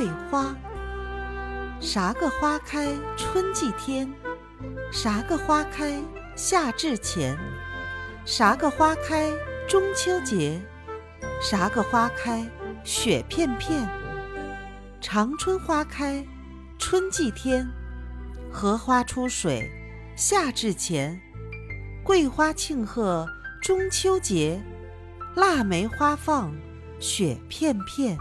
桂花。啥个花开春季天？啥个花开夏至前？啥个花开中秋节？啥个花开雪片片？长春花开春季天？荷花出水夏至前？桂花庆贺中秋节？腊梅花放雪片片？